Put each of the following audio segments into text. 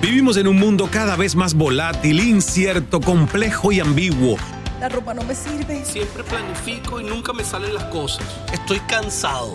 Vivimos en un mundo cada vez más volátil, incierto, complejo y ambiguo. La ropa no me sirve. Siempre planifico y nunca me salen las cosas. Estoy cansado.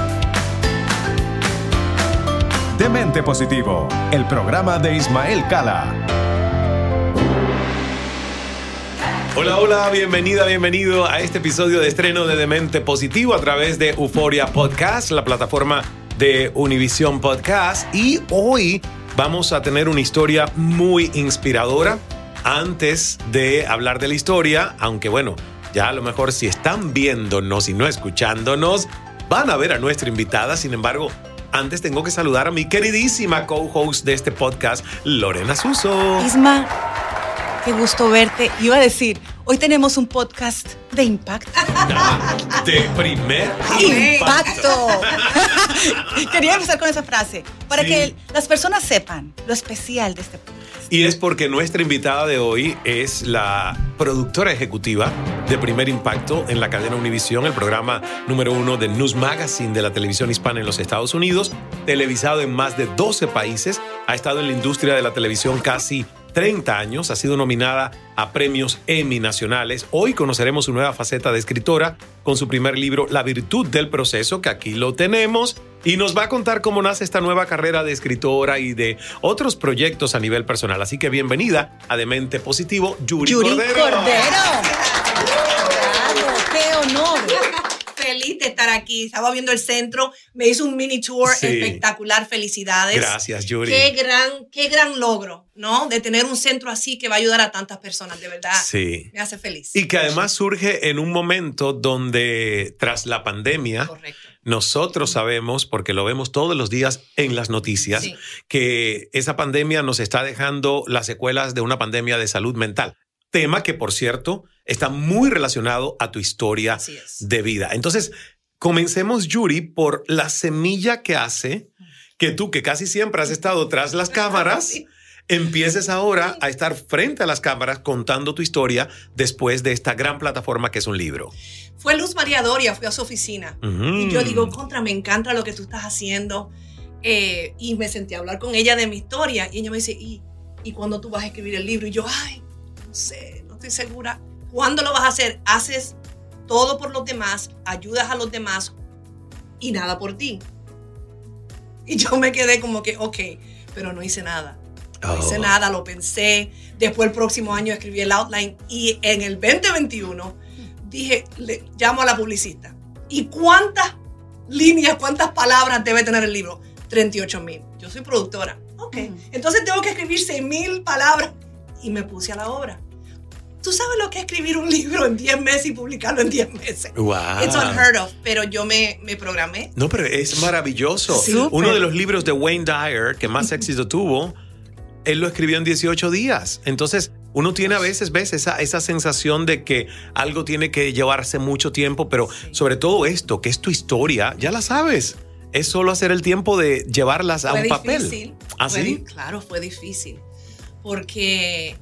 Demente Positivo, el programa de Ismael Cala. Hola, hola, bienvenida, bienvenido a este episodio de estreno de Demente Positivo a través de Euforia Podcast, la plataforma de Univision Podcast. Y hoy vamos a tener una historia muy inspiradora. Antes de hablar de la historia, aunque bueno, ya a lo mejor si están viéndonos y no escuchándonos, van a ver a nuestra invitada. Sin embargo, antes tengo que saludar a mi queridísima co-host de este podcast, Lorena Suso. Isma, qué gusto verte. Iba a decir, hoy tenemos un podcast de impacto. De primer ¡Impacto! Quería empezar con esa frase, para Sí. que las personas sepan lo especial de este podcast. Y es porque nuestra invitada de hoy es la productora ejecutiva de Primer Impacto en la cadena Univisión, el programa número uno de News Magazine de la televisión hispana en los Estados Unidos, televisado en más de 12 países, ha estado en la industria de la televisión casi 30 años, ha sido nominada a premios Emmy nacionales. Hoy conoceremos su nueva faceta de escritora con su primer libro La virtud del proceso, que aquí lo tenemos, y nos va a contar cómo nace esta nueva carrera de escritora y de otros proyectos a nivel personal. Así que bienvenida a Demente Positivo, Yuri, Yuri Cordero. Cordero. Bravo, ¡Qué honor! Feliz de estar aquí. Estaba viendo el centro, me hizo un mini tour Sí. espectacular. Felicidades. Gracias, Yuri. Qué gran, qué gran logro, ¿no? De tener un centro así que va a ayudar a tantas personas, de verdad. Sí. Me hace feliz. Y que además surge en un momento donde tras la pandemia, Correcto. Nosotros sabemos, porque lo vemos todos los días en las noticias, Sí. que esa pandemia nos está dejando las secuelas de una pandemia de salud mental. Tema que, por cierto, está muy relacionado a tu historia de vida. Entonces, comencemos, Yuri, por la semilla que hace que tú, que casi siempre has estado tras las cámaras, Sí. Empieces ahora a estar frente a las cámaras contando tu historia después de esta gran plataforma que es un libro. Fue Luz María Doria, fui a su oficina. Ujú. Y yo digo, contra, me encanta lo que tú estás haciendo. Eh, y me sentí a hablar con ella de mi historia. Y ella me dice, ¿y, ¿y cuándo tú vas a escribir el libro? Y yo, ay, no sé, no estoy segura. ¿Cuándo lo vas a hacer? Haces todo por los demás, ayudas a los demás y nada por ti. Y yo me quedé como que, ok, pero no hice nada. No hice Oh. nada, lo pensé. Después el próximo año escribí el outline y en el 2021 dije, le llamo a la publicista. ¿Y cuántas líneas, cuántas palabras debe tener el libro? 38 mil. Yo soy productora. Ok. Ujú. Entonces tengo que escribir 6 mil palabras. Y me puse a la obra. ¿Tú sabes lo que es escribir un libro en 10 meses y publicarlo en 10 meses? Wow. It's unheard of, pero yo me, me programé. No, pero es maravilloso. Sí. Uno de los libros de Wayne Dyer que más éxito tuvo, él lo escribió en 18 días. Entonces, uno tiene a veces, ves, esa, esa sensación de que algo tiene que llevarse mucho tiempo, pero sobre todo esto, que es tu historia, ya la sabes. Es solo hacer el tiempo de llevarlas a fue un papel. difícil. ¿Ah, Fue sí? di- Claro, fue difícil. Porque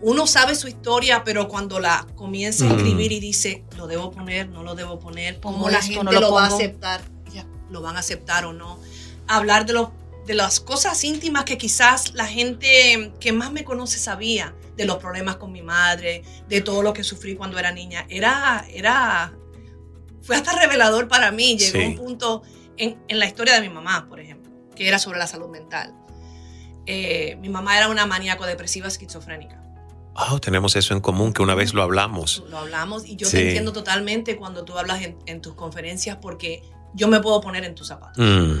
uno sabe su historia, pero cuando la comienza a Mm. escribir y dice, lo debo poner, no lo debo poner, cómo la gente no lo lo, va a aceptar, ya, lo van a aceptar o no. Hablar de, los de las cosas íntimas que quizás la gente que más me conoce sabía, de los problemas con mi madre, de todo lo que sufrí cuando era niña. Era, era, fue hasta revelador para mí. Llegó Sí. un punto en, en la historia de mi mamá, por ejemplo, que era sobre la salud mental. Eh, mi mamá era una maníaco depresiva esquizofrénica. Oh, tenemos eso en común, que una vez lo hablamos. Lo hablamos y yo Sí. te entiendo totalmente cuando tú hablas en, en tus conferencias porque yo me puedo poner en tus zapatos. Mm,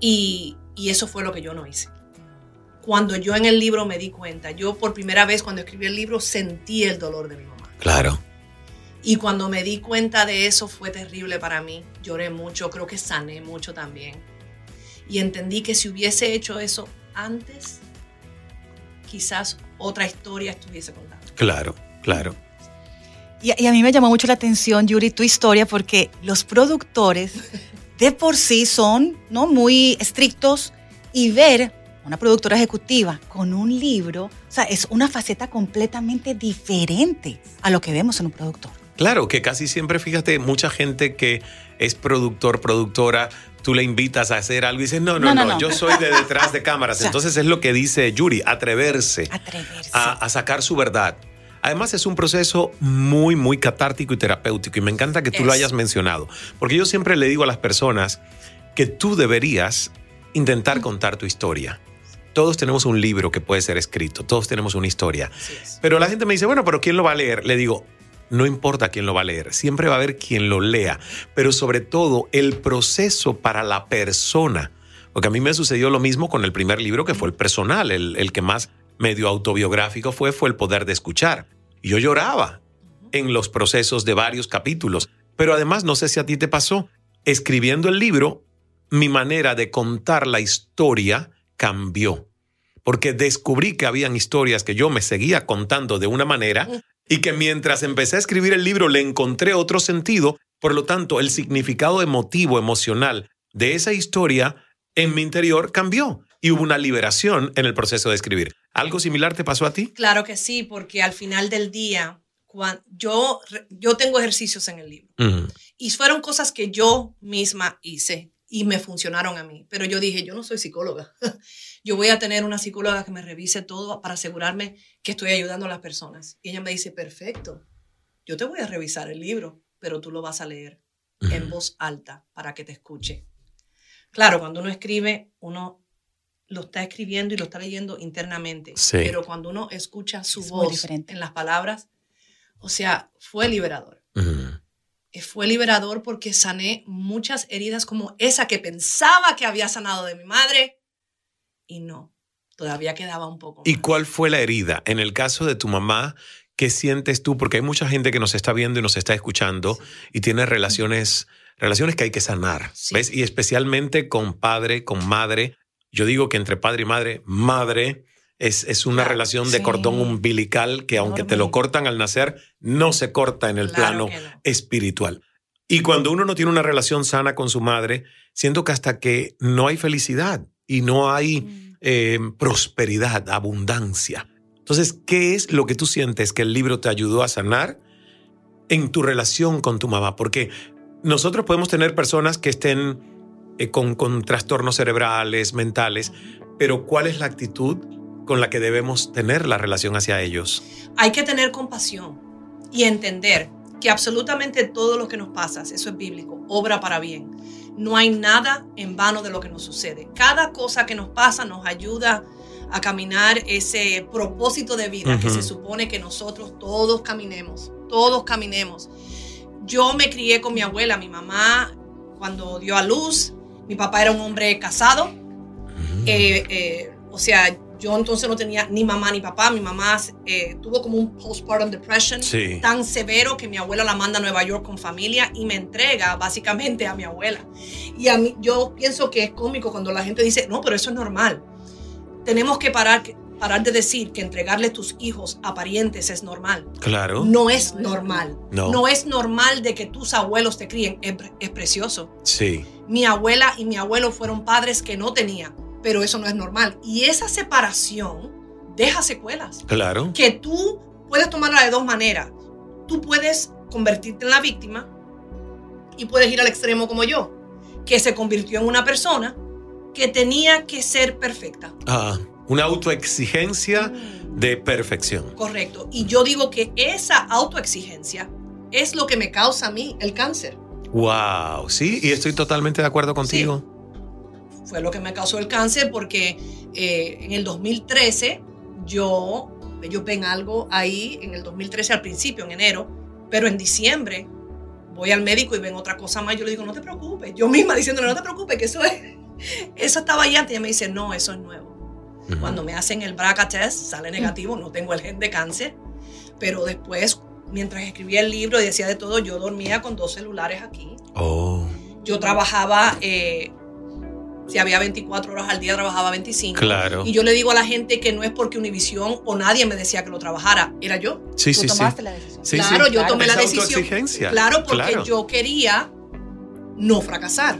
Y, y eso fue lo que yo no hice. Cuando yo en el libro me di cuenta, yo por primera vez cuando escribí el libro sentí el dolor de mi mamá. claro. Y cuando me di cuenta de eso fue terrible para mí. Lloré mucho, creo que sané mucho también. Y entendí que si hubiese hecho eso antes, quizás otra historia estuviese contando. Claro, claro. Y, y a mí me llamó mucho la atención, Yuri, tu historia, porque los productores de por sí son ¿no? muy estrictos y ver una productora ejecutiva con un libro, o sea, es una faceta completamente diferente a lo que vemos en un productor. Claro, que casi siempre, fíjate, mucha gente que es productor, productora, tú le invitas a hacer algo y dices, no, no, No, no, no, no. yo soy de detrás de cámaras. O sea, Entonces es lo que dice Yuri, atreverse Atreverse. a, a sacar su verdad. Además es un proceso muy, muy catártico y terapéutico y me encanta que tú lo hayas mencionado, porque yo siempre le digo a las personas que tú deberías intentar contar tu historia. Todos tenemos un libro que puede ser escrito, todos tenemos una historia. Pero la gente me dice, bueno, pero ¿quién lo va a leer? Le digo, no importa quién lo va a leer, siempre va a haber quien lo lea, pero sobre todo el proceso para la persona. Porque a mí me sucedió lo mismo con el primer libro, que fue el personal, el, el que más medio autobiográfico fue, fue el poder de escuchar. Yo lloraba en los procesos de varios capítulos. Pero además, no sé si a ti te pasó, escribiendo el libro, mi manera de contar la historia cambió. Porque descubrí que habían historias que yo me seguía contando de una manera y que mientras empecé a escribir el libro le encontré otro sentido. Por lo tanto, el significado emotivo, emocional de esa historia en mi interior cambió y hubo una liberación en el proceso de escribir. ¿Algo similar te pasó a ti? Claro que sí, porque al final del día, yo, yo tengo ejercicios en el libro. Y fueron cosas que yo misma hice y me funcionaron a mí. Pero yo dije, yo no soy psicóloga. Yo voy a tener una psicóloga que me revise todo para asegurarme que estoy ayudando a las personas. Y ella me dice, perfecto, yo te voy a revisar el libro, pero tú lo vas a leer en voz alta para que te escuche. Claro, cuando uno escribe, uno lo está escribiendo y lo está leyendo internamente. Sí. Pero cuando uno escucha su Es voz diferente. en las palabras, o sea, fue liberador. Eh, Fue liberador porque sané muchas heridas como esa que pensaba que había sanado de mi madre y no, todavía quedaba un poco. ¿Y más. cuál fue la herida? En el caso de tu mamá, ¿qué sientes tú? Porque hay mucha gente que nos está viendo y nos está escuchando y tiene relaciones, relaciones que hay que sanar, Sí. ¿ves? Y especialmente con padre, con madre. Yo digo que entre padre y madre, madre es, es una Claro, relación de sí. cordón umbilical que aunque te lo cortan al nacer, no se corta en el Claro plano no. espiritual. Y cuando uno no tiene una relación sana con su madre, siento que hasta que no hay felicidad y no hay eh, prosperidad, abundancia. Entonces, ¿qué es lo que tú sientes que el libro te ayudó a sanar en tu relación con tu mamá? Porque nosotros podemos tener personas que estén eh, con, con trastornos cerebrales, mentales, pero ¿cuál es la actitud con la que debemos tener la relación hacia ellos? Hay que tener compasión y entender que absolutamente todo lo que nos pasa, eso es bíblico, obra para bien. No hay nada en vano de lo que nos sucede. Cada cosa que nos pasa nos ayuda a caminar ese propósito de vida que se supone que nosotros todos caminemos, todos caminemos. Yo me crié con mi abuela, mi mamá cuando dio a luz, mi papá era un hombre casado, eh, eh, o sea, yo entonces no tenía ni mamá ni papá. Mi mamá eh, tuvo como un postpartum depression Sí. tan severo que mi abuela la manda a Nueva York con familia y me entrega básicamente a mi abuela. Y a mí, yo pienso que es cómico cuando la gente dice, no, pero eso es normal. Tenemos que parar, parar de decir que entregarle tus hijos a parientes es normal. Claro. No es normal. No. es normal de que tus abuelos te críen. Es, es precioso. Sí. Mi abuela y mi abuelo fueron padres que no tenía, pero eso no es normal. Y esa separación deja secuelas Claro. que tú puedes tomarla de dos maneras. Tú puedes convertirte en la víctima y puedes ir al extremo como yo, que se convirtió en una persona que tenía que ser perfecta. Ah, una autoexigencia de perfección. Correcto. Y yo digo que esa autoexigencia es lo que me causa a mí el cáncer. Wow, sí, y estoy totalmente de acuerdo contigo. fue lo que me causó el cáncer porque eh, en el 2013 yo Ellos ven algo ahí en el 2013 al principio, en enero, pero en diciembre voy al médico y ven otra cosa más. Yo le digo, no te preocupes. Yo misma diciéndole, no te preocupes, que eso es, eso estaba ahí antes. Y ella me dice, no, eso es nuevo. Cuando me hacen el BRCA test, sale negativo, no tengo el gen de cáncer. Pero después, mientras escribía el libro y decía de todo, yo dormía con dos celulares aquí. Oh, Yo trabajaba, eh, si había 24 horas al día, trabajaba 25. claro. Y yo le digo a la gente que no es porque Univisión o nadie me decía que lo trabajara, era yo. Sí, Tú sí, sí. tomaste la decisión. Sí, claro, sí. yo tomé la decisión. Claro, porque Claro. yo quería no fracasar.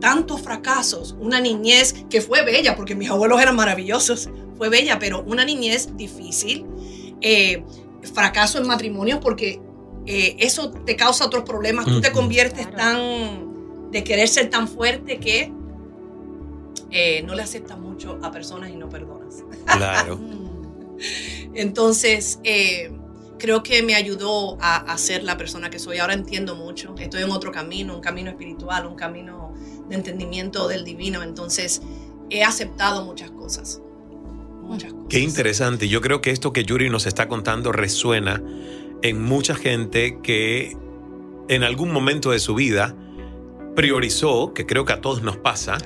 Tantos fracasos, una niñez que fue bella, porque mis abuelos eran maravillosos, fue bella, pero una niñez difícil, eh, fracaso en matrimonio, porque eh, eso te causa otros problemas, tú te conviertes Claro. tan, de querer ser tan fuerte que eh, no le aceptas mucho a personas y no perdonas. Claro. Entonces, eh, creo que me ayudó a, a ser la persona que soy. Ahora entiendo mucho. Estoy en otro camino, un camino espiritual, un camino de entendimiento del divino. Entonces, he aceptado muchas cosas. Muchas cosas. Qué interesante. Yo creo que esto que Yuri nos está contando resuena en mucha gente que en algún momento de su vida priorizó, que creo que a todos nos pasa,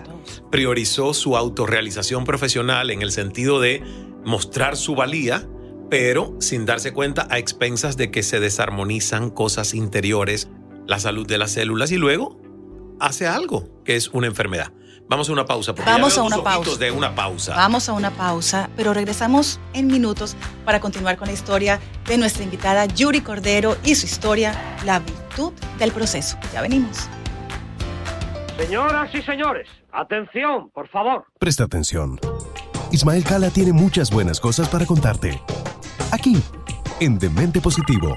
priorizó su autorrealización profesional en el sentido de mostrar su valía, pero sin darse cuenta a expensas de que se desarmonizan cosas interiores, la salud de las células y luego hace algo que es una enfermedad. Vamos a una pausa. Porque ya Vamos veo a una pausa. de una pausa. Vamos a una pausa, pero regresamos en minutos para continuar con la historia de nuestra invitada Yuri Cordero y su historia, la virtud del proceso. Ya venimos. Señoras y señores, atención, por favor. Presta atención. Ismael Cala tiene muchas buenas cosas para contarte. Aquí, en Demente Positivo.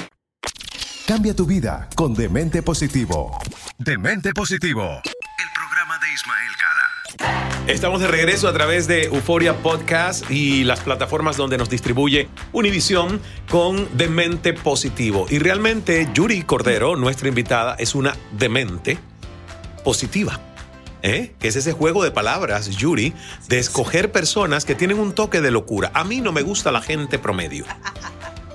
Cambia tu vida con Demente Positivo. Demente Positivo. El programa de Ismael Cala. Estamos de regreso a través de Euforia Podcast y las plataformas donde nos distribuye Univisión con Demente Positivo. Y realmente Yuri Cordero, nuestra invitada, es una demente positiva. ¿eh? Que es ese juego de palabras, Yuri, de escoger personas que tienen un toque de locura. A mí no me gusta la gente promedio.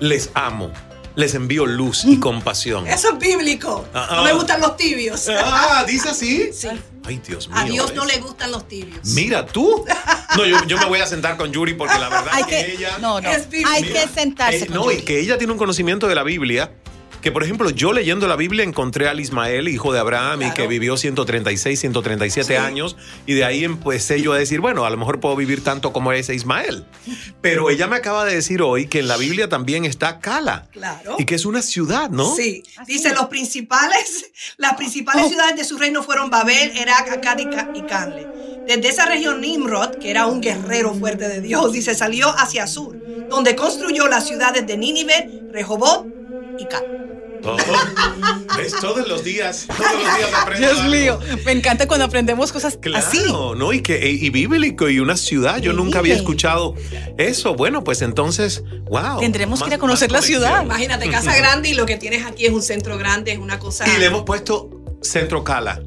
Les amo. Les envío luz y compasión. Eso es bíblico. Ah, No ah. me gustan los tibios. Ah, ¿dice así? Sí. Ay, Dios mío. A Dios no le gustan los tibios. Mira tú. No, yo, yo me voy a sentar con Yuri porque la verdad Hay que, que, ella. no, no, Es bíblico. hay Mira, que sentarse eh, con no, y Yuri. que ella tiene un conocimiento de la Biblia. Que por ejemplo, yo leyendo la Biblia encontré al Ismael, hijo de Abraham, y que vivió 136, 137 Sí. años. Y de ahí empecé yo a decir, bueno, a lo mejor puedo vivir tanto como ese Ismael. Pero ella me acaba de decir hoy que en la Biblia también está Cala. Claro. Y que es una ciudad, ¿no? Sí, Así dice es. los principales, las principales Oh. ciudades de su reino fueron Babel, Erak, Akkad y Ca- y Canle. Desde esa región Nimrod, que era un guerrero fuerte de Dios, dice, salió hacia sur, donde construyó las ciudades de Nínive, Rehobot y Cal. Oh, ¿Ves? Todos los días, todos los días aprendo Dios algo. mío, me encanta cuando aprendemos cosas Claro, así. ¿no? Y, que, y, bíblico y una ciudad. Yo nunca había escuchado eso. Bueno, pues entonces, wow. Tendremos que ir a conocer la ciudad. Imagínate, casa grande y lo que tienes aquí es un centro grande, es una cosa... Y le hemos puesto Centro Cala.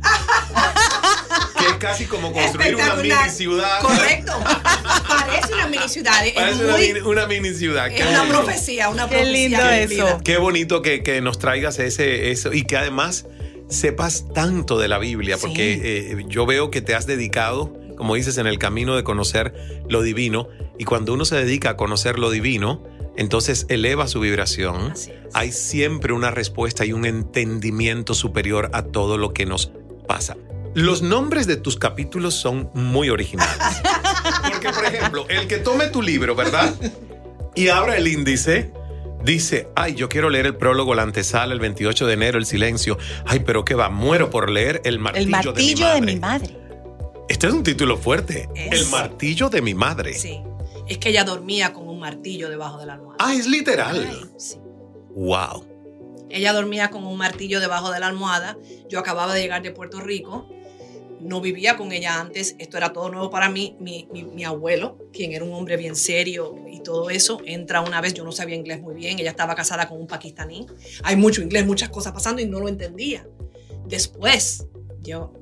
Casi como construir una mini ciudad. Correcto. Parece una mini ciudad. Es, Parece una muy- mini, una mini ciudad. es una profecía, una Qué profecía. lindo eso. Qué bonito que, que nos traigas ese, eso y que además sepas tanto de la Biblia, Sí. porque eh, yo veo que te has dedicado, como dices, en el camino de conocer lo divino. Y cuando uno se dedica a conocer lo divino, entonces eleva su vibración. Hay siempre una respuesta y un entendimiento superior a todo lo que nos pasa. Los nombres de tus capítulos son muy originales. Porque, por ejemplo, el que tome tu libro, ¿verdad? Y abra el índice, dice, ay, yo quiero leer el prólogo, la antesala, el 28 de enero, el silencio. Ay, pero ¿qué va? Muero por leer el martillo, el martillo de, mi madre. Este es un título fuerte. El martillo de mi madre. Sí. Es que ella dormía con un martillo debajo de la almohada. Ah, es literal. sí. Wow. Ella dormía con un martillo debajo de la almohada. Yo acababa de llegar de Puerto Rico no vivía con ella antes, esto era todo nuevo para mí. Mi, mi, abuelo, quien era un hombre bien serio y todo eso, entra una vez, yo no sabía inglés muy bien, ella estaba casada con un pakistaní. Hay mucho inglés, muchas cosas pasando y no lo entendía. Después, yo,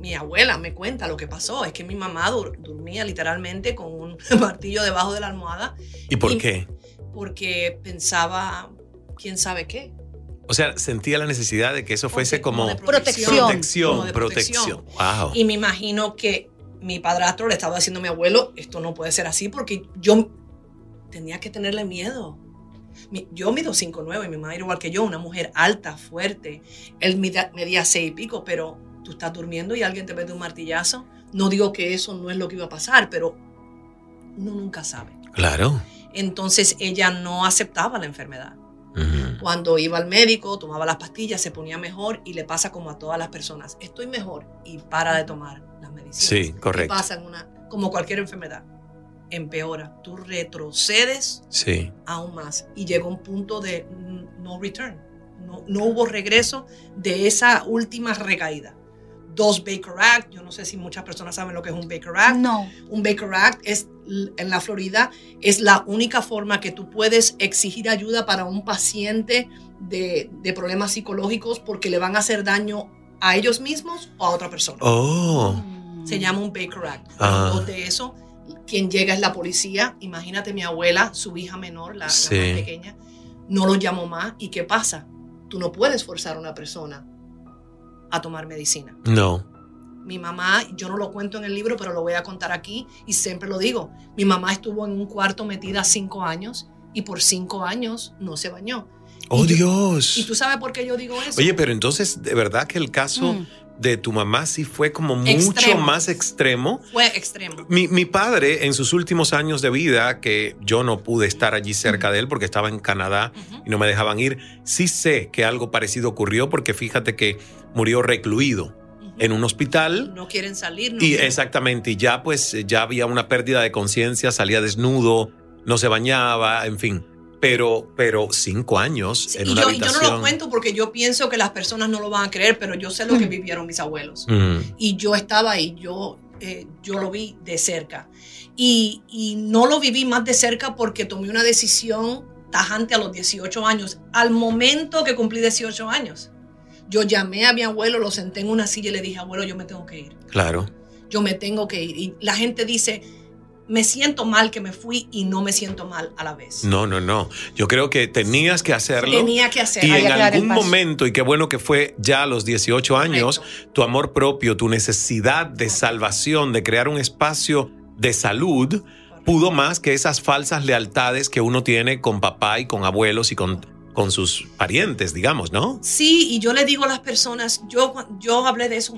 mi abuela me cuenta lo que pasó, es que mi mamá dormía literalmente con un martillo debajo de la almohada. ¿Y por qué? Porque pensaba, quién sabe qué. O sea, sentía la necesidad de que eso fuese como, protección. Protección, protección. Wow. Y me imagino que mi padrastro le estaba diciendo a mi abuelo, esto no puede ser así porque yo tenía que tenerle miedo. Yo mido 5'9 y mi madre igual que yo, una mujer alta, fuerte. Él medía 6 y pico, pero tú estás durmiendo y alguien te mete un martillazo. No digo que eso no es lo que iba a pasar, pero uno nunca sabe. Claro. Entonces ella no aceptaba la enfermedad. Cuando iba al médico, tomaba las pastillas, se ponía mejor y le pasa como a todas las personas. Estoy mejor y para de tomar las medicinas. Sí, correcto. pasa en una, como cualquier enfermedad. Empeora. Tú retrocedes sí. aún más y llega un punto de no return. No, no hubo regreso de esa última recaída dos Baker Act. Yo no sé si muchas personas saben lo que es un Baker Act. No. Un Baker Act es en la Florida es la única forma que tú puedes exigir ayuda para un paciente de, problemas psicológicos porque le van a hacer daño a ellos mismos o a otra persona. Oh. Se llama un Baker Act. Ah. De eso, quien llega es la policía. Imagínate mi abuela, su hija menor, la, más pequeña, no lo llamó más. ¿Y qué pasa? Tú no puedes forzar a una persona a tomar medicina. No. Mi mamá, yo no lo cuento en el libro, pero lo voy a contar aquí y siempre lo digo. Mi mamá estuvo en un cuarto metida cinco años y por cinco años no se bañó. ¡Oh, Dios! ¿Y tú sabes por qué yo digo eso? Oye, pero entonces, de verdad que el caso mm. De tu mamá sí fue como mucho más extremo. Fue extremo. Mi, padre, en sus últimos años de vida, que yo no pude estar allí cerca de él porque estaba en Canadá y no me dejaban ir, sí sé que algo parecido ocurrió porque fíjate que murió recluido en un hospital. No quieren salir. y exactamente, y ya pues ya había una pérdida de conciencia, salía desnudo, no se bañaba, en fin. Pero, pero cinco años en una yo, habitación. yo no lo cuento porque yo pienso que las personas no lo van a creer, pero yo sé lo que mm. vivieron mis abuelos. Mm. Y yo estaba ahí, yo, eh, yo lo vi de cerca. Y, y no lo viví más de cerca porque tomé una decisión tajante a los 18 años, al momento que cumplí 18 años. Yo llamé a mi abuelo, lo senté en una silla y le dije, abuelo, yo me tengo que ir. Claro. Yo me tengo que ir. Y la gente dice, me siento mal que me fui y no me siento mal a la vez. No, no, no. Yo creo que tenías que hacerlo. Tenía que hacerlo. Y en algún momento, y qué bueno que fue ya a los 18 años, tu amor propio, tu necesidad de salvación, de crear un espacio de salud, pudo más que esas falsas lealtades que uno tiene con papá y con abuelos y con con sus parientes, digamos, ¿no? Sí, y yo le digo a las personas, yo, yo hablé de eso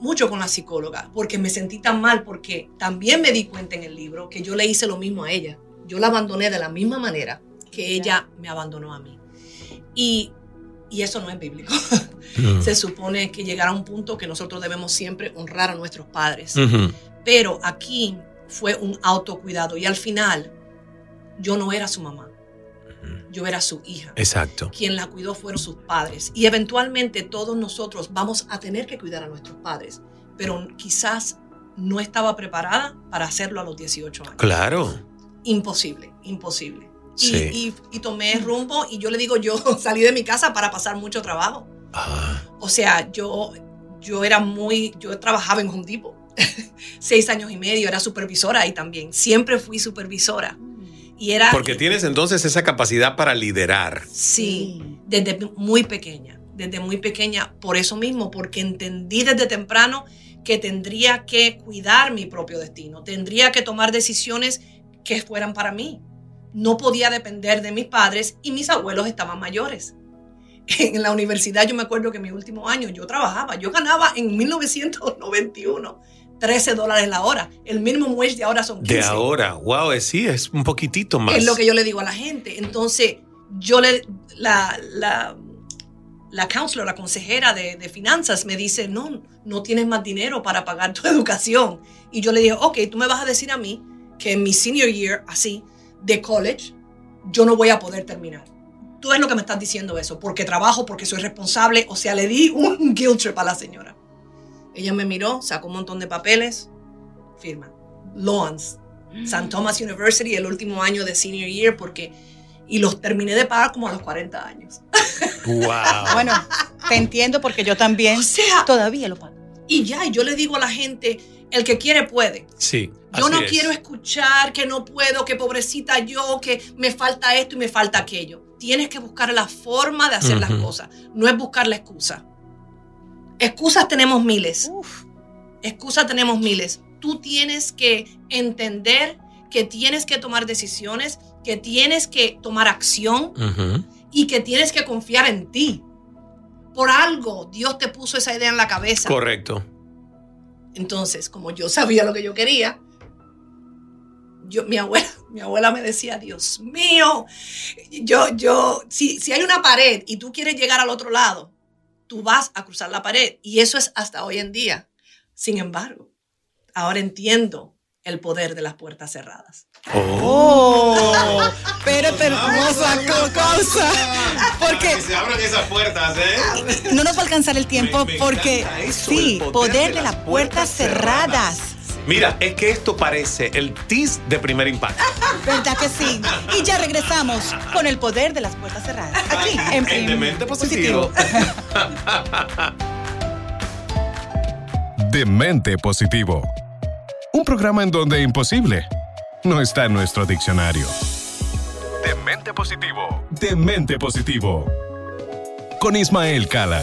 mucho con la psicóloga, porque me sentí tan mal, porque también me di cuenta en el libro que yo le hice lo mismo a ella. Yo la abandoné de la misma manera que ella me abandonó a mí. Y, y eso no es bíblico. Se supone que llegará un punto que nosotros debemos siempre honrar a nuestros padres. Pero aquí fue un autocuidado y al final yo no era su mamá yo era su hija. Exacto. Quien la cuidó fueron sus padres. Y eventualmente todos nosotros vamos a tener que cuidar a nuestros padres, pero quizás no estaba preparada para hacerlo a los 18 años. Claro. Imposible, imposible. Y, y, tomé rumbo y yo le digo, yo salí de mi casa para pasar mucho trabajo. Ah. O sea, yo, yo era muy, yo trabajaba en Home Depot. Seis años y medio, era supervisora ahí también. Siempre fui supervisora. Porque tienes entonces esa capacidad para liderar. Sí, desde muy pequeña, desde muy pequeña, por eso mismo, porque entendí desde temprano que tendría que cuidar mi propio destino, tendría que tomar decisiones que fueran para mí. no podía depender de mis padres y mis abuelos estaban mayores. En la universidad yo me acuerdo que en mi último año yo trabajaba, yo ganaba en 1991 13 dólares la hora. El mínimo wage de ahora son 15. De ahora, wow, es, sí, es un poquitito más. Es lo que yo le digo a la gente. Entonces, yo le, la, la, la counselor, la consejera de, de, finanzas me dice, no, no tienes más dinero para pagar tu educación. Y yo le dije, ok, tú me vas a decir a mí que en mi senior year, así, de college, yo no voy a poder terminar. Tú es lo que me estás diciendo eso, porque trabajo, porque soy responsable, o sea, le di un guilt trip a la señora. Ella me miró, sacó un montón de papeles, firma. Lawrence, St. Thomas University, el último año de senior year, porque. Y los terminé de pagar como a los 40 años. ¡Wow! bueno, te entiendo porque yo también O sea, todavía lo pago. y ya, y yo le digo a la gente, el que quiere puede. Sí. Yo así no es. quiero escuchar que no puedo, que pobrecita yo, que me falta esto y me falta aquello. Tienes que buscar la forma de hacer las cosas, no es buscar la excusa. Excusas tenemos miles. Excusas tenemos miles. Tú tienes que entender que tienes que tomar decisiones, que tienes que tomar acción y que tienes que confiar en ti. Por algo Dios te puso esa idea en la cabeza. Correcto. Entonces, como yo sabía lo que yo quería, yo, mi abuela, mi abuela me decía, Dios mío, yo, yo, si, si hay una pared y tú quieres llegar al otro lado, tú vas a cruzar la pared. Y eso es hasta hoy en día. Sin embargo, ahora entiendo el poder de las puertas cerradas. Oh, pero hermosa cosa. Porque se abran esas puertas, ¿eh? no nos va a alcanzar el tiempo Me- me porque eso, sí, el poder, de las puertas cerradas. Mira, es que esto parece el tease de primer impacto. ¿Verdad que sí? Y ya regresamos con el poder de las puertas cerradas. Aquí en, En Demente Positivo. Demente Positivo. Un programa en donde imposible no está en nuestro diccionario. Demente Positivo. Demente Positivo. Con Ismael Cala.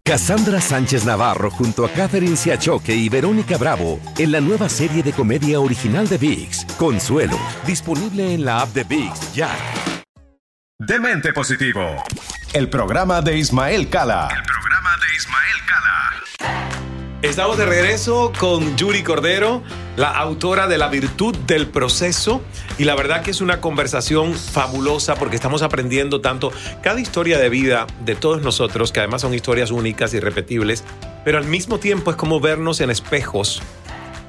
Cassandra Sánchez Navarro junto a Catherine Siachoque y Verónica Bravo en la nueva serie de comedia original de VIX, Consuelo, disponible en la app de VIX ya. Demente Positivo. El programa de Ismael Cala. El programa de Ismael Cala. Estamos de regreso con Yuri Cordero, la autora de La Virtud del Proceso. Y la verdad que es una conversación fabulosa porque estamos aprendiendo tanto cada historia de vida de todos nosotros, que además son historias únicas y repetibles, pero al mismo tiempo es como vernos en espejos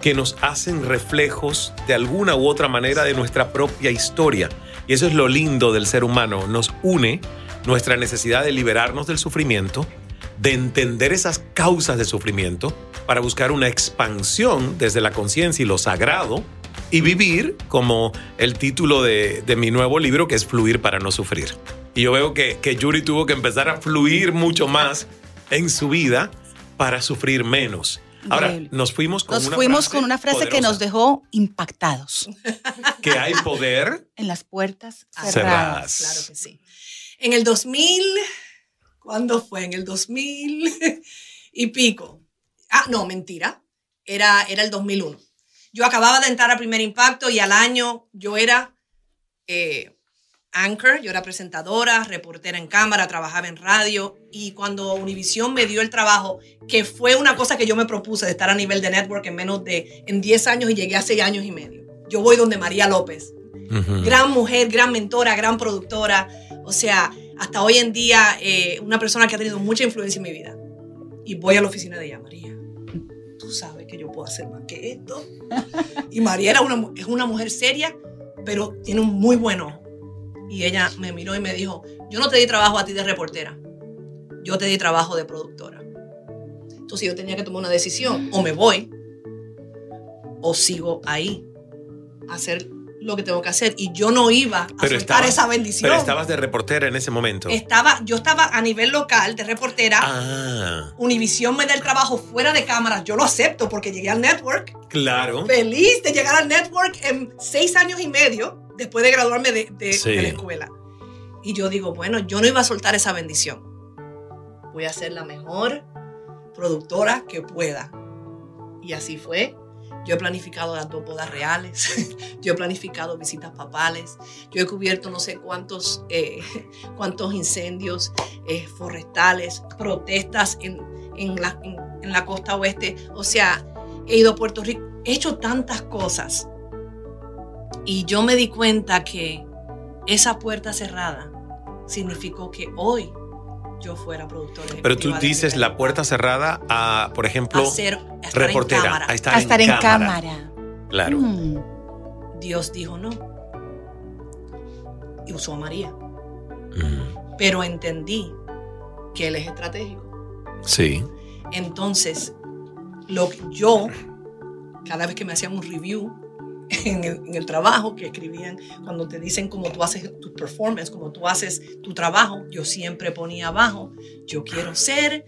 que nos hacen reflejos de alguna u otra manera de nuestra propia historia. Y eso es lo lindo del ser humano, nos une nuestra necesidad de liberarnos del sufrimiento, de entender esas causas de sufrimiento para buscar una expansión desde la conciencia y lo sagrado y vivir como el título de, de mi nuevo libro que es Fluir para no sufrir. Y yo veo que, que Yuri tuvo que empezar a fluir mucho más en su vida para sufrir menos. Ahora, nos fuimos con Nos una fuimos frase con una frase que nos dejó impactados que hay poder en las puertas cerradas. cerradas. Claro que sí. En el 2000, ¿cuándo fue? En el 2000 y pico. Ah, no, mentira. Era, era el 2001. Yo acababa de entrar a Primer Impacto y al año yo era eh, anchor, yo era presentadora, reportera en cámara, trabajaba en radio y cuando Univision me dio el trabajo, que fue una cosa que yo me propuse de estar a nivel de network en menos de, en 10 años y llegué a 6 años y medio. Yo voy donde María López, gran mujer, gran mentora, gran productora. O sea, hasta hoy en día, eh, una persona que ha tenido mucha influencia en mi vida. Y voy a la oficina de ella, María. Tú sabes que yo puedo hacer más que esto. Y María era una, es una mujer seria, pero tiene un muy buen ojo. Y ella me miró y me dijo, yo no te di trabajo a ti de reportera, yo te di trabajo de productora. Entonces yo tenía que tomar una decisión, o me voy, o sigo ahí a hacer lo que tengo que hacer y yo no iba a Pero soltar estabas- esa bendición. Pero estabas de reportera en ese momento. Estaba, yo estaba a nivel local de reportera. Ah, Univisión me da el trabajo fuera de cámaras. Yo lo acepto porque llegué al network. claro. Feliz de llegar al network en seis años y medio después de graduarme de, de- Sí. de la escuela. Y yo digo, bueno, yo no iba a soltar esa bendición. Voy a ser la mejor productora que pueda. Y así fue. Yo he planificado las dos bodas reales. yo he planificado visitas papales. Yo he cubierto no sé cuántos, eh, cuántos incendios eh, forestales, protestas en, en la, en- en la costa oeste. O sea, he ido a Puerto Rico. He hecho tantas cosas. Y yo me di cuenta que esa puerta cerrada significó que hoy yo fuera productora Pero tú dices la puerta cerrada a, por ejemplo, a ser a estar en reportera, cámara. a estar, a estar en cámara. cámara. Claro. Mm. Dios dijo no. Y usó a María. Mm, Pero entendí que él es estratégico. Sí. Entonces, lo que yo, cada vez que me hacían un review en el, en el trabajo, que escribían, cuando te dicen cómo tú haces tu performance, cómo tú haces tu trabajo, yo siempre ponía abajo, yo quiero ser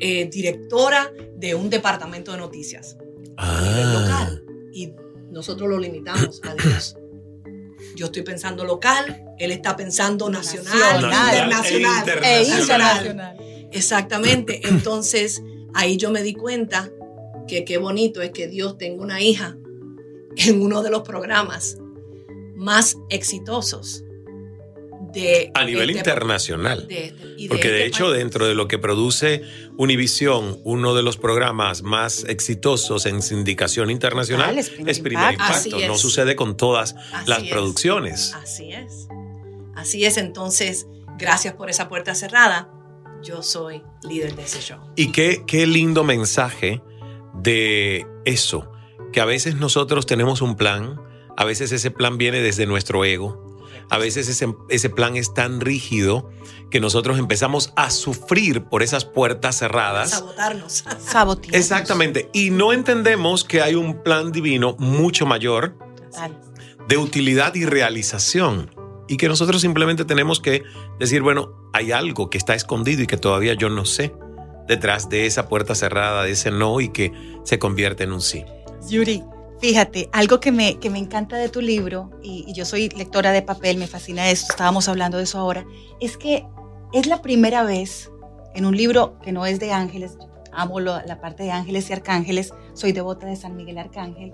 eh, directora de un departamento de noticias a nivel Ah, local. Y nosotros lo limitamos a Dios. Yo estoy pensando local, él está pensando nacional, Nacional. internacional. E internacional. internacional. Exactamente. Entonces, ahí yo me di cuenta que qué bonito es que Dios tenga una hija en uno de los programas más exitosos de a nivel este- internacional. de este- y Porque de este hecho, país. dentro de lo que produce Univisión, uno de los programas más exitosos en sindicación internacional Total, es Primer es Primer Impacto. No es. sucede con todas Así las es. producciones. Así es. Así es. Entonces, gracias por esa puerta cerrada. Yo soy líder de ese show. Y qué, qué lindo mensaje de eso, que a veces nosotros tenemos un plan, a veces ese plan viene desde nuestro ego, a veces ese, ese plan es tan rígido que nosotros empezamos a sufrir por esas puertas cerradas. Sabotarnos. Sabotearnos. Exactamente, y no entendemos que hay un plan divino mucho mayor de utilidad y realización. Y que nosotros simplemente tenemos que decir, bueno, hay algo que está escondido y que todavía yo no sé detrás de esa puerta cerrada, de ese no y que se convierte en un sí. Yuri, fíjate, algo que me, que me encanta de tu libro, y, y yo soy lectora de papel, me fascina eso, estábamos hablando de eso ahora, es que es la primera vez en un libro que no es de ángeles, amo lo- la parte de ángeles y arcángeles, soy devota de San Miguel Arcángel,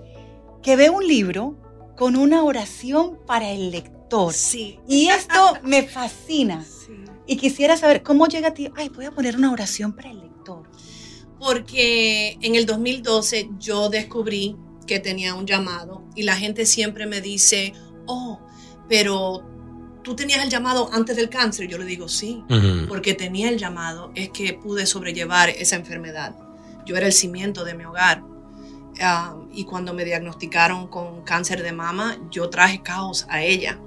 que veo un libro con una oración para el lector. Sí. Y esto me fascina. Sí. Y quisiera saber cómo llega a ti, ay, voy a poner una oración para el lector. Porque en el 2012 yo descubrí que tenía un llamado y la gente siempre me dice, oh, pero tú tenías el llamado antes del cáncer. Yo le digo, sí, porque tenía el llamado, es que pude sobrellevar esa enfermedad. Yo era el cimiento de mi hogar. Ah, y cuando me diagnosticaron con cáncer de mama, yo traje caos a ella.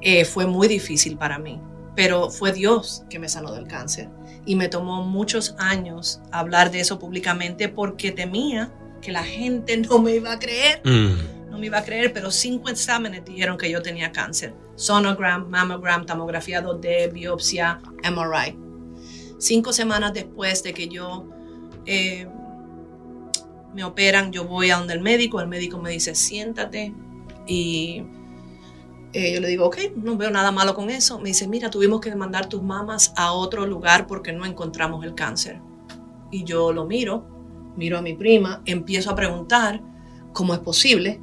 Eh, fue muy difícil para mí, pero fue Dios que me sanó del cáncer. Y me tomó muchos años hablar de eso públicamente porque temía que la gente no me iba a creer Mm. no me iba a creer, pero cinco exámenes dijeron que yo tenía cáncer. Sonogram, mammogram, tomografía 2D, biopsia, MRI. Cinco semanas después de que yo eh, me operan, yo voy a donde el médico, el médico me dice, siéntate. Y eh, yo le digo, ok, no veo nada malo con eso. Me dice, mira, tuvimos que mandar tus mamas a otro lugar porque no encontramos el cáncer. Y yo lo miro, miro a mi prima, empiezo a preguntar cómo es posible,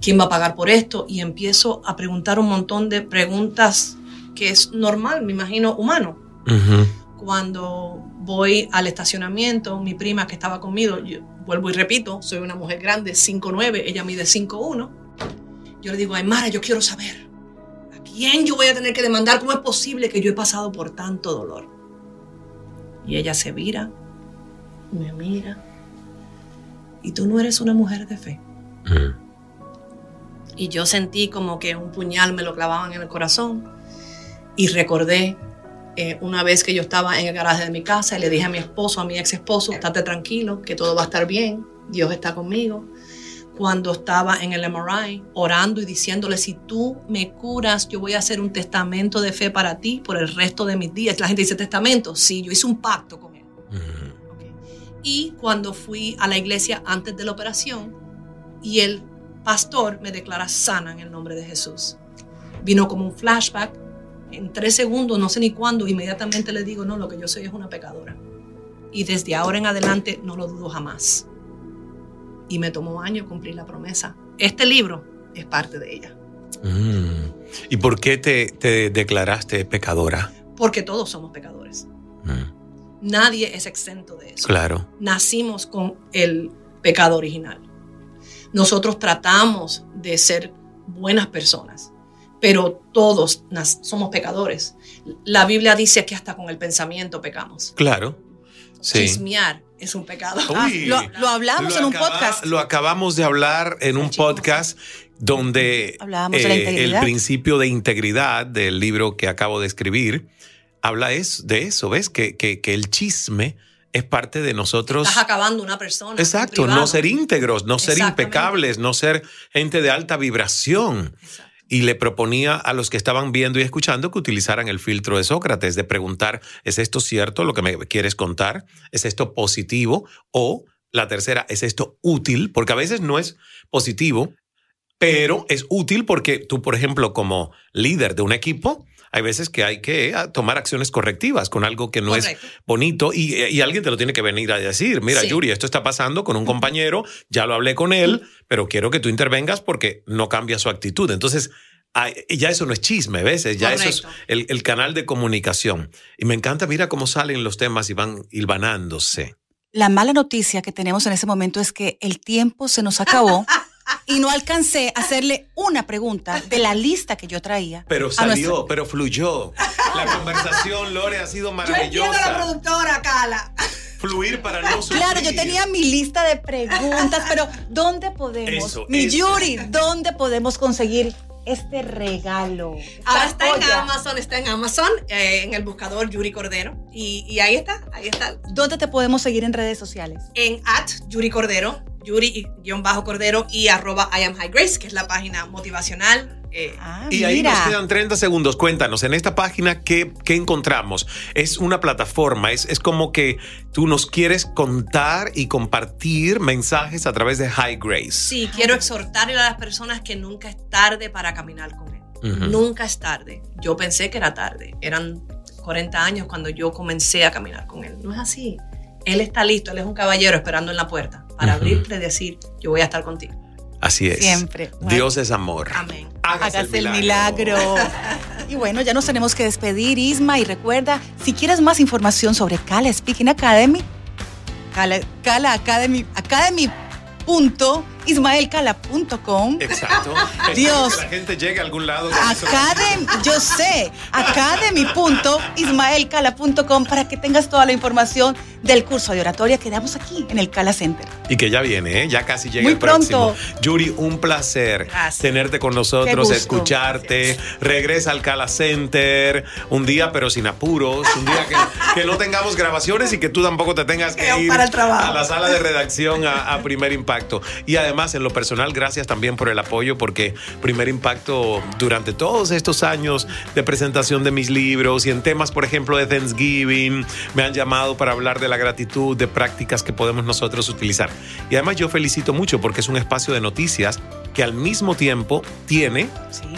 quién va a pagar por esto y empiezo a preguntar un montón de preguntas que es normal, me imagino, humano. Ujú. Cuando voy al estacionamiento, mi prima que estaba conmigo, yo vuelvo y repito, soy una mujer grande, 5'9", ella mide 5'1", yo le digo, ay Mara, yo quiero saber, ¿a quién yo voy a tener que demandar? ¿Cómo es posible que yo he pasado por tanto dolor? Y ella se vira, me mira, y tú no eres una mujer de fe. Mm. Y yo sentí como que un puñal me lo clavaban en el corazón. Y recordé eh, una vez que yo estaba en el garaje de mi casa y le dije a mi esposo, a mi ex esposo, estate tranquilo, que todo va a estar bien, Dios está conmigo. Cuando estaba en el MRI orando y diciéndole, si tú me curas, yo voy a hacer un testamento de fe para ti por el resto de mis días. La gente dice, testamento, sí, yo hice un pacto con él. Okay. Y cuando fui a la iglesia antes de la operación y el pastor me declara sana en el nombre de Jesús. Vino como un flashback. En tres segundos, no sé ni cuándo, inmediatamente le digo, no, lo que yo soy es una pecadora. Y desde ahora en adelante no lo dudo jamás y me tomó años cumplir la promesa. Este libro es parte de ella. Mm. ¿Y por qué te, te, declaraste pecadora? Porque todos somos pecadores. Mm. Nadie es exento de eso. Claro. Nacimos con el pecado original. Nosotros tratamos de ser buenas personas, pero todos somos pecadores. La Biblia dice que hasta con el pensamiento pecamos. Claro. Sí. Chismear es un pecado. Ah, lo, hablamos en un podcast. Lo acabamos de hablar en un podcast donde eh, el principio de integridad del libro que acabo de escribir habla es, de eso, ¿ves? Que, que, que el chisme es parte de nosotros. Estás acabando una persona. Exacto, no ser íntegros, no ser impecables, no ser gente de alta vibración. Exacto y le proponía a los que estaban viendo y escuchando que utilizaran el filtro de Sócrates, de preguntar, ¿es esto cierto lo que me quieres contar? ¿Es esto positivo? O la tercera, ¿es esto útil? Porque a veces no es positivo, pero es útil porque tú, por ejemplo, como líder de un equipo, hay veces que hay que ah, tomar acciones correctivas con algo que no es bonito y, alguien te lo tiene que venir a decir. Mira, Yuri, esto está pasando con un compañero, ya lo hablé con él, pero quiero que tú intervengas porque no cambia su actitud. Entonces, ya eso no es chisme, ¿ves? Ya eso es el, canal de comunicación. Y me encanta, mira cómo salen los temas y van hilvanándose. La mala noticia que tenemos en ese momento es que el tiempo se nos acabó. y no alcancé a hacerle una pregunta de la lista que yo traía. Pero salió, pero fluyó. La conversación, Lore, ha sido maravillosa. Yo entiendo la productora, Cala. Fluir para no sufrir. Claro, yo tenía mi lista de preguntas, pero ¿dónde podemos, mi Yuri, dónde podemos conseguir este regalo. Ahora está en Amazon, está en Amazon, eh, en el buscador Yuri Cordero. Y, ahí está, ahí está. ¿Dónde te podemos seguir en redes sociales? En at Yuri Cordero, Yuri-Cordero y arroba I am High Grace, que es la página motivacional eh, ah, y ahí nos quedan 30 segundos. Cuéntanos, en esta página, ¿qué, qué encontramos? Es una plataforma, es, es, como que tú nos quieres contar y compartir mensajes a través de High Grace. Sí, quiero exhortarle a las personas que nunca es tarde para caminar con él. Nunca es tarde. Yo pensé que era tarde. Eran 40 años cuando yo comencé a caminar con él. No es así. Él está listo, él es un caballero esperando en la puerta para abrirte y decir, yo voy a estar contigo. Así es. Siempre. Dios es amor. Amén. Hágase, el milagro. y bueno, ya nos tenemos que despedir, Isma. Y recuerda, si quieres más información sobre Cala Speaking Academy, Cala, Cala Academy, Academy ismaelcala.com. Exacto. Dios. Que la gente llegue a algún lado. Academy, yo sé, academy.ismaelcala.com para que tengas toda la información del curso de oratoria que damos aquí en el Cala Center. Y que ya viene, ¿eh? ya casi llega Muy el pronto. próximo. Yuri, un placer tenerte con nosotros, escucharte. Regresa al Cala Center un día, pero sin apuros. Un día que, no tengamos grabaciones y que tú tampoco te tengas que ir a la sala de redacción a, a Primer Impacto. Y además, en lo personal, gracias también por el apoyo, porque Primer Impacto, durante todos estos años de presentación de mis libros y en temas, por ejemplo, de Thanksgiving, me han llamado para hablar de la gratitud, de prácticas que podemos nosotros utilizar. Y además yo felicito mucho porque es un espacio de noticias que al mismo tiempo tiene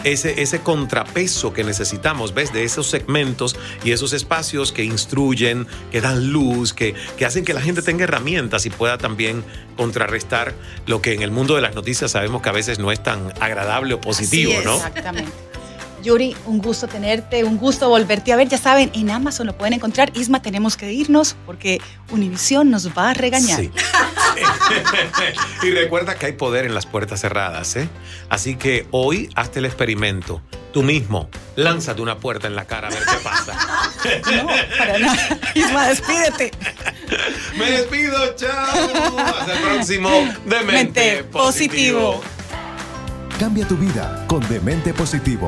ese, ese contrapeso que necesitamos, ¿ves? De esos segmentos y esos espacios que instruyen, que dan luz, que, que hacen que la gente tenga herramientas y pueda también contrarrestar lo que en el mundo de las noticias sabemos que a veces no es tan agradable o positivo, ¿no? Exactamente. Yuri, un gusto tenerte, un gusto volverte a ver. Ya saben, en Amazon lo pueden encontrar. Isma, tenemos que irnos porque Univisión nos va a regañar. Sí. y recuerda que hay poder en las puertas cerradas, ¿eh? Así que hoy hazte el experimento. Tú mismo, lánzate una puerta en la cara a ver qué pasa. no, para nada. Isma, despídete. Me despido, chao. Hasta el próximo Demente positivo. Cambia tu vida con Demente Positivo,